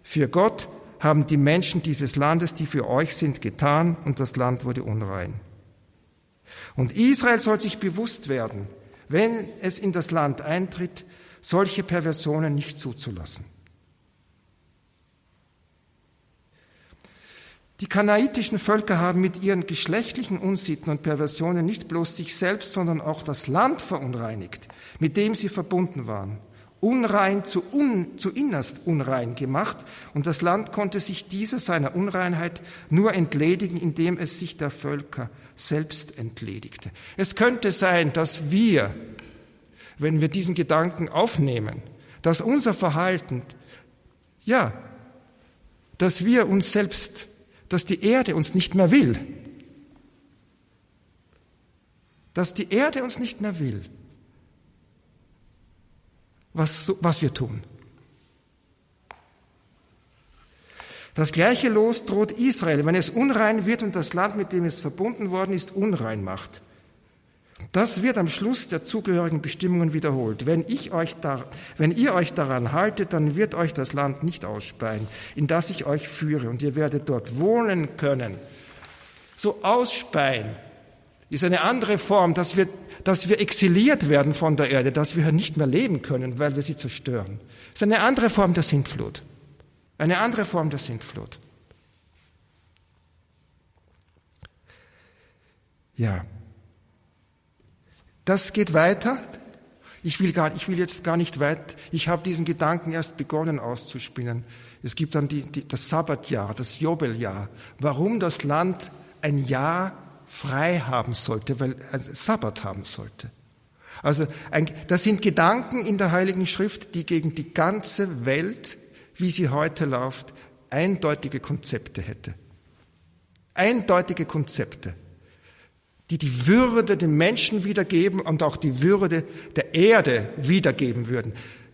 für Gott haben die Menschen dieses Landes, die für euch sind, getan und das Land wurde unrein. Und Israel soll sich bewusst werden, wenn es in das Land eintritt, solche Perversionen nicht zuzulassen. Die kanaitischen Völker haben mit ihren geschlechtlichen Unsitten und Perversionen nicht bloß sich selbst, sondern auch das Land verunreinigt, mit dem sie verbunden waren unrein zu, un, zu innerst unrein gemacht. Und das Land konnte sich dieser seiner Unreinheit nur entledigen, indem es sich der Völker selbst entledigte. Es könnte sein, dass wir, wenn wir diesen Gedanken aufnehmen, dass unser Verhalten, ja, dass wir uns selbst, dass die Erde uns nicht mehr will, dass die Erde uns nicht mehr will, was, was wir tun. Das gleiche Los droht Israel, wenn es unrein wird und das Land, mit dem es verbunden worden ist, unrein macht. Das wird am Schluss der zugehörigen Bestimmungen wiederholt. Wenn, ich euch da, wenn ihr euch daran haltet, dann wird euch das Land nicht ausspeien, in das ich euch führe, und ihr werdet dort wohnen können. So ausspeien ist eine andere Form, dass wir dass wir exiliert werden von der Erde, dass wir nicht mehr leben können, weil wir sie zerstören. Ist eine andere Form der Sintflut. Eine andere Form der Sintflut. Ja. Das geht weiter. Ich will, gar, ich will jetzt gar nicht weit, ich habe diesen Gedanken erst begonnen auszuspinnen. Es gibt dann die, die, das Sabbatjahr, das Jobeljahr. Warum das Land ein Jahr frei haben sollte, weil er Sabbat haben sollte. Also ein, das sind Gedanken in der Heiligen Schrift, die gegen die ganze Welt, wie sie heute läuft, eindeutige Konzepte hätte. Eindeutige Konzepte, die die Würde dem Menschen wiedergeben und auch die Würde der Erde wiedergeben würden.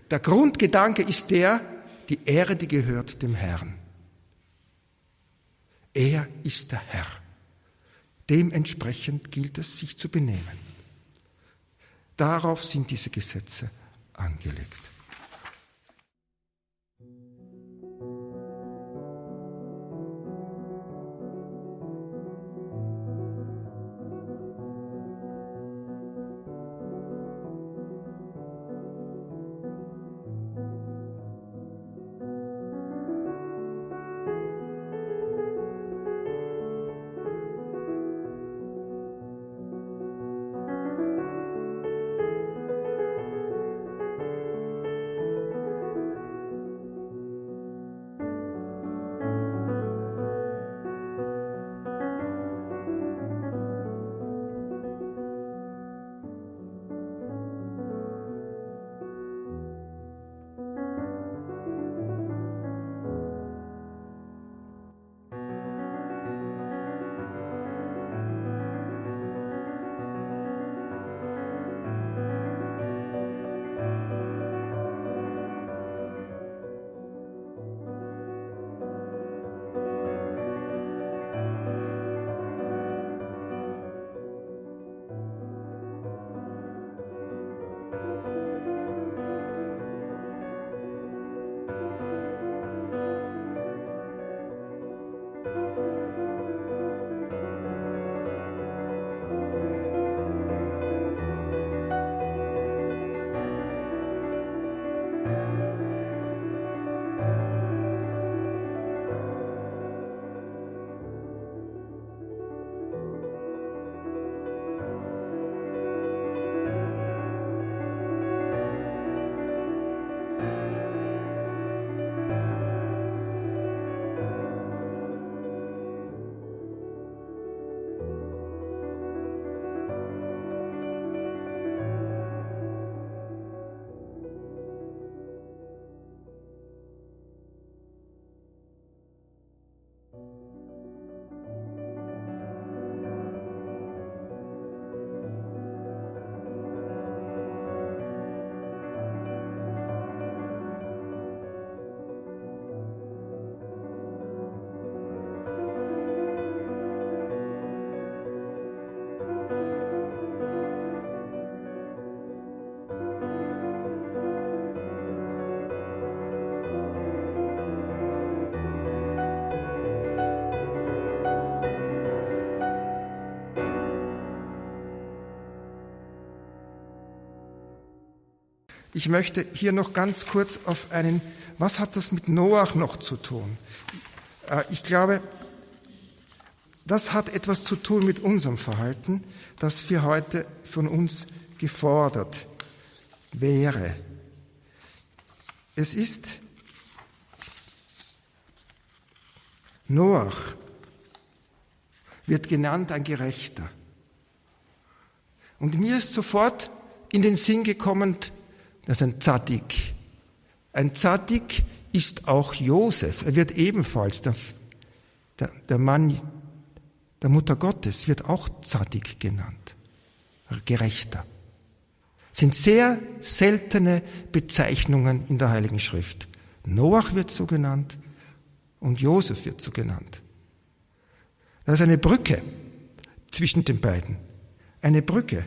Der Grundgedanke ist der, die Erde gehört dem Herrn. Er ist der Herr. Dementsprechend gilt es, sich zu benehmen. Darauf sind diese Gesetze angelegt. Ich möchte hier noch ganz kurz auf einen, was hat das mit Noach noch zu tun? Äh, ich glaube, das hat etwas zu tun mit unserem Verhalten, das wir heute von uns gefordert wäre. Es ist Noach wird genannt ein Gerechter. Und mir ist sofort in den Sinn gekommen, das ist ein Zadik. Ein Zadik ist auch Josef. Er wird ebenfalls, der, der, der Mann der Mutter Gottes wird auch Zadik genannt. Gerechter. Sind sehr seltene Bezeichnungen in der Heiligen Schrift. Noach wird so genannt und Josef wird so genannt. Das ist eine Brücke zwischen den beiden. Eine Brücke.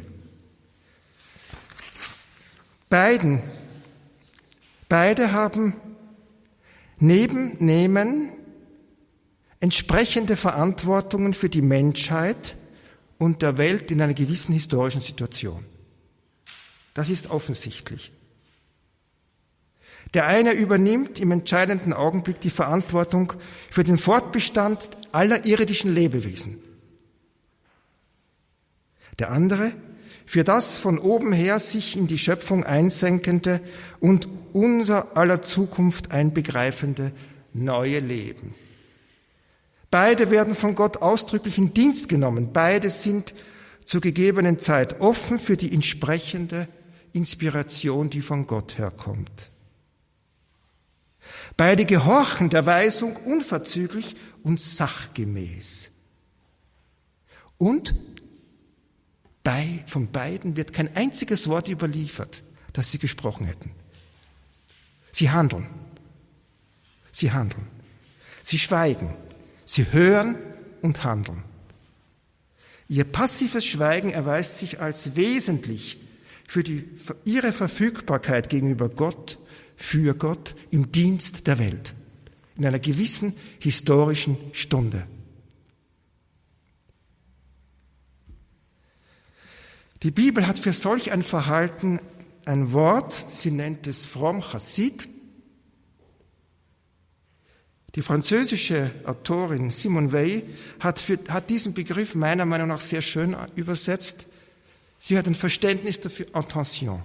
Beiden, beide haben neben Nehmen entsprechende Verantwortungen für die Menschheit und der Welt in einer gewissen historischen Situation. Das ist offensichtlich. Der eine übernimmt im entscheidenden Augenblick die Verantwortung für den Fortbestand aller irdischen Lebewesen. Der andere für das von oben her sich in die Schöpfung einsenkende und unser aller Zukunft einbegreifende neue Leben. Beide werden von Gott ausdrücklich in Dienst genommen. Beide sind zur gegebenen Zeit offen für die entsprechende Inspiration, die von Gott herkommt. Beide gehorchen der Weisung unverzüglich und sachgemäß. Und von beiden wird kein einziges Wort überliefert, das sie gesprochen hätten. Sie handeln. Sie handeln. Sie schweigen. Sie hören und handeln. Ihr passives Schweigen erweist sich als wesentlich für die, ihre Verfügbarkeit gegenüber Gott, für Gott, im Dienst der Welt, in einer gewissen historischen Stunde. Die Bibel hat für solch ein Verhalten ein Wort, sie nennt es fromm Chassid, die französische Autorin Simone Weil hat, für, hat diesen Begriff meiner Meinung nach sehr schön übersetzt. Sie hat ein Verständnis dafür, Attention.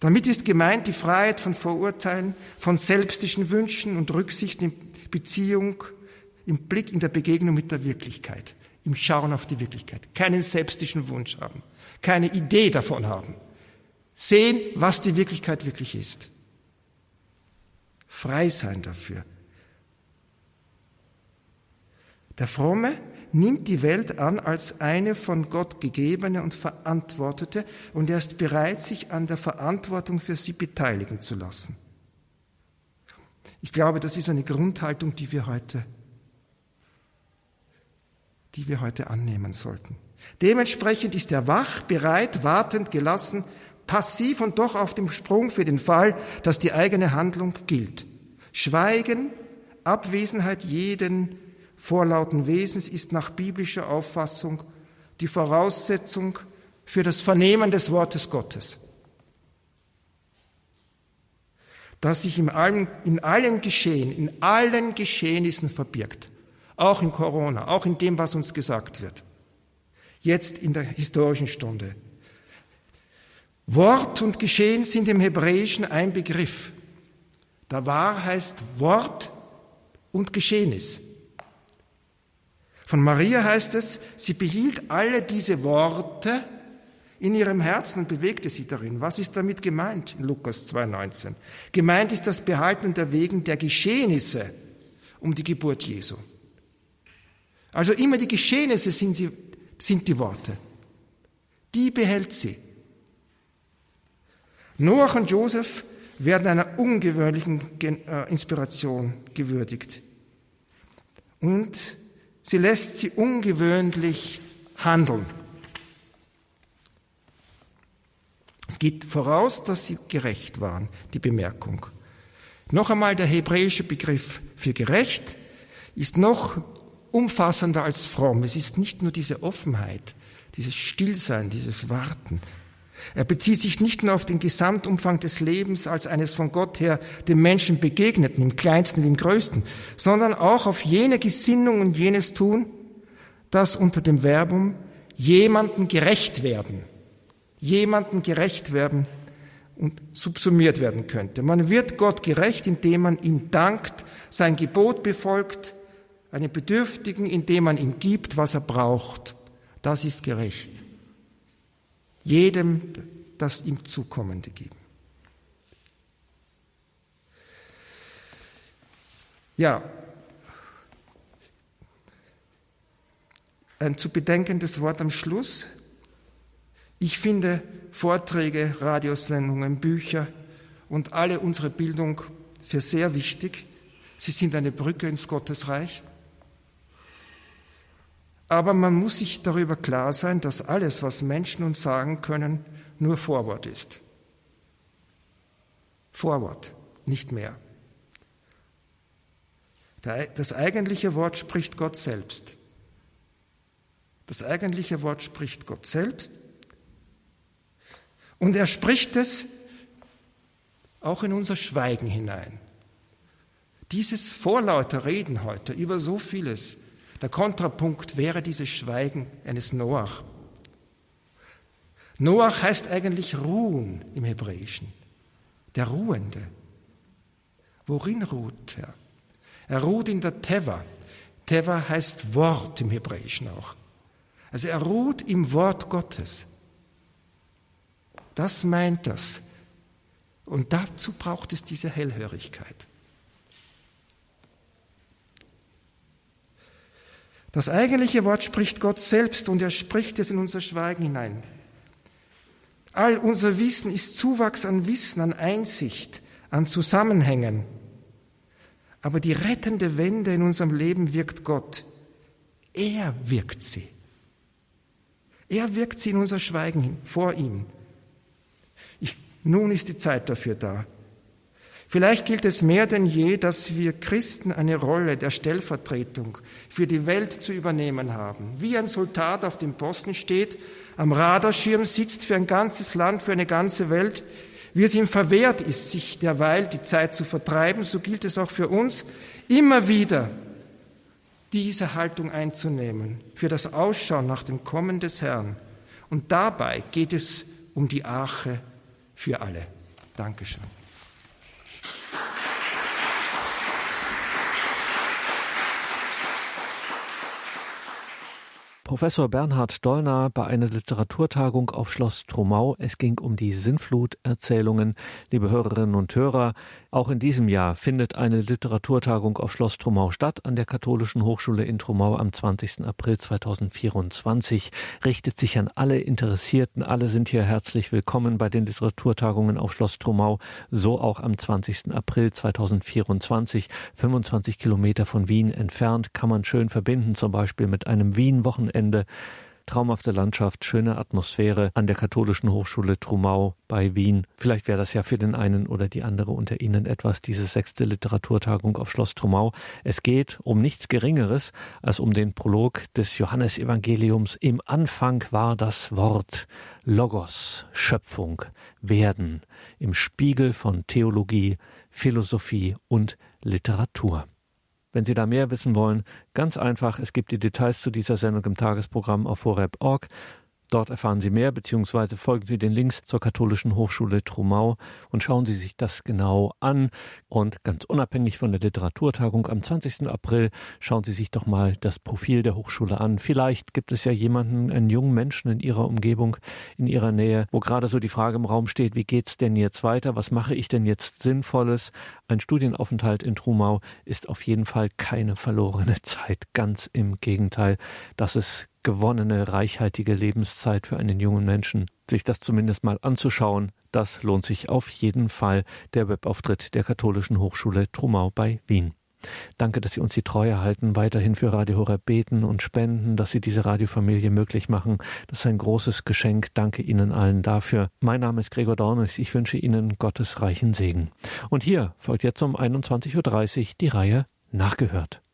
Damit ist gemeint die Freiheit von Vorurteilen, von selbstischen Wünschen und Rücksichten in Beziehung, im Blick in der Begegnung mit der Wirklichkeit, im Schauen auf die Wirklichkeit. Keinen selbstischen Wunsch haben, keine Idee davon haben. Sehen, was die Wirklichkeit wirklich ist frei sein dafür. Der Fromme nimmt die Welt an als eine von Gott gegebene und verantwortete und er ist bereit, sich an der Verantwortung für sie beteiligen zu lassen. Ich glaube, das ist eine Grundhaltung, die wir heute, die wir heute annehmen sollten. Dementsprechend ist er wach, bereit, wartend, gelassen, passiv und doch auf dem Sprung für den Fall, dass die eigene Handlung gilt. Schweigen, Abwesenheit jeden vorlauten Wesens ist nach biblischer Auffassung die Voraussetzung für das Vernehmen des Wortes Gottes. Das sich in allen, in allen Geschehen, in allen Geschehnissen verbirgt. Auch in Corona, auch in dem, was uns gesagt wird. Jetzt in der historischen Stunde. Wort und Geschehen sind im Hebräischen ein Begriff. Da war heißt Wort und Geschehnis. Von Maria heißt es, sie behielt alle diese Worte in ihrem Herzen und bewegte sie darin. Was ist damit gemeint in Lukas 2.19? Gemeint ist das Behalten und Erwägen der Geschehnisse um die Geburt Jesu. Also immer die Geschehnisse sind, sie, sind die Worte. Die behält sie. Noach und Josef werden einer ungewöhnlichen äh, Inspiration gewürdigt. Und sie lässt sie ungewöhnlich handeln. Es geht voraus, dass sie gerecht waren, die Bemerkung. Noch einmal der hebräische Begriff für gerecht ist noch umfassender als fromm. Es ist nicht nur diese Offenheit, dieses Stillsein, dieses Warten. Er bezieht sich nicht nur auf den Gesamtumfang des Lebens als eines von Gott her dem Menschen begegneten, im kleinsten wie im größten, sondern auch auf jene Gesinnung und jenes Tun, das unter dem Verbum jemanden gerecht werden, jemanden gerecht werden und subsumiert werden könnte. Man wird Gott gerecht, indem man ihm dankt, sein Gebot befolgt, einem Bedürftigen, indem man ihm gibt, was er braucht. Das ist gerecht. Jedem das ihm Zukommende geben. Ja, ein zu bedenkendes Wort am Schluss. Ich finde Vorträge, Radiosendungen, Bücher und alle unsere Bildung für sehr wichtig. Sie sind eine Brücke ins Gottesreich. Aber man muss sich darüber klar sein, dass alles, was Menschen uns sagen können, nur Vorwort ist. Vorwort, nicht mehr. Das eigentliche Wort spricht Gott selbst. Das eigentliche Wort spricht Gott selbst. Und er spricht es auch in unser Schweigen hinein. Dieses vorlauter Reden heute über so vieles, der Kontrapunkt wäre dieses Schweigen eines Noach. Noach heißt eigentlich ruhen im Hebräischen, der Ruhende. Worin ruht er? Er ruht in der Teva. Teva heißt Wort im Hebräischen auch. Also er ruht im Wort Gottes. Das meint das. Und dazu braucht es diese Hellhörigkeit. Das eigentliche Wort spricht Gott selbst und er spricht es in unser Schweigen hinein. All unser Wissen ist Zuwachs an Wissen, an Einsicht, an Zusammenhängen. Aber die rettende Wende in unserem Leben wirkt Gott. Er wirkt sie. Er wirkt sie in unser Schweigen vor ihm. Ich, nun ist die Zeit dafür da. Vielleicht gilt es mehr denn je, dass wir Christen eine Rolle der Stellvertretung für die Welt zu übernehmen haben. Wie ein Soldat auf dem Posten steht, am Radarschirm sitzt für ein ganzes Land, für eine ganze Welt, wie es ihm verwehrt ist, sich derweil die Zeit zu vertreiben, so gilt es auch für uns, immer wieder diese Haltung einzunehmen, für das Ausschauen nach dem Kommen des Herrn. Und dabei geht es um die Arche für alle. Dankeschön. Professor Bernhard Dollner bei einer Literaturtagung auf Schloss Trumau. Es ging um die Sinnflut-Erzählungen. Liebe Hörerinnen und Hörer, auch in diesem Jahr findet eine Literaturtagung auf Schloss Trumau statt an der Katholischen Hochschule in Trumau am 20. April 2024. Richtet sich an alle Interessierten. Alle sind hier herzlich willkommen bei den Literaturtagungen auf Schloss Trumau. So auch am 20. April 2024. 25 Kilometer von Wien entfernt kann man schön verbinden, zum Beispiel mit einem Wien-Wochenende Wochenende. Traumhafte Landschaft, schöne Atmosphäre an der Katholischen Hochschule Trumau bei Wien. Vielleicht wäre das ja für den einen oder die andere unter Ihnen etwas, diese sechste Literaturtagung auf Schloss Trumau. Es geht um nichts Geringeres als um den Prolog des Johannesevangeliums. Im Anfang war das Wort Logos, Schöpfung, Werden, im Spiegel von Theologie, Philosophie und Literatur. Wenn Sie da mehr wissen wollen, ganz einfach, es gibt die Details zu dieser Sendung im Tagesprogramm auf horeb.org. Dort erfahren Sie mehr, beziehungsweise folgen Sie den Links zur Katholischen Hochschule Trumau und schauen Sie sich das genau an. Und ganz unabhängig von der Literaturtagung am 20. April, schauen Sie sich doch mal das Profil der Hochschule an. Vielleicht gibt es ja jemanden, einen jungen Menschen in Ihrer Umgebung, in Ihrer Nähe, wo gerade so die Frage im Raum steht, wie geht's denn jetzt weiter? Was mache ich denn jetzt Sinnvolles? Ein Studienaufenthalt in Trumau ist auf jeden Fall keine verlorene Zeit. Ganz im Gegenteil. Das ist gewonnene, reichhaltige Lebenszeit für einen jungen Menschen. Sich das zumindest mal anzuschauen, das lohnt sich auf jeden Fall. Der Webauftritt der Katholischen Hochschule Trumau bei Wien. Danke, dass Sie uns die Treue halten, weiterhin für Radio Horeb beten und spenden, dass Sie diese Radiofamilie möglich machen. Das ist ein großes Geschenk. Danke Ihnen allen dafür. Mein Name ist Gregor Dornis. Ich wünsche Ihnen Gottes reichen Segen. Und hier folgt jetzt um 21.30 Uhr die Reihe Nachgehört.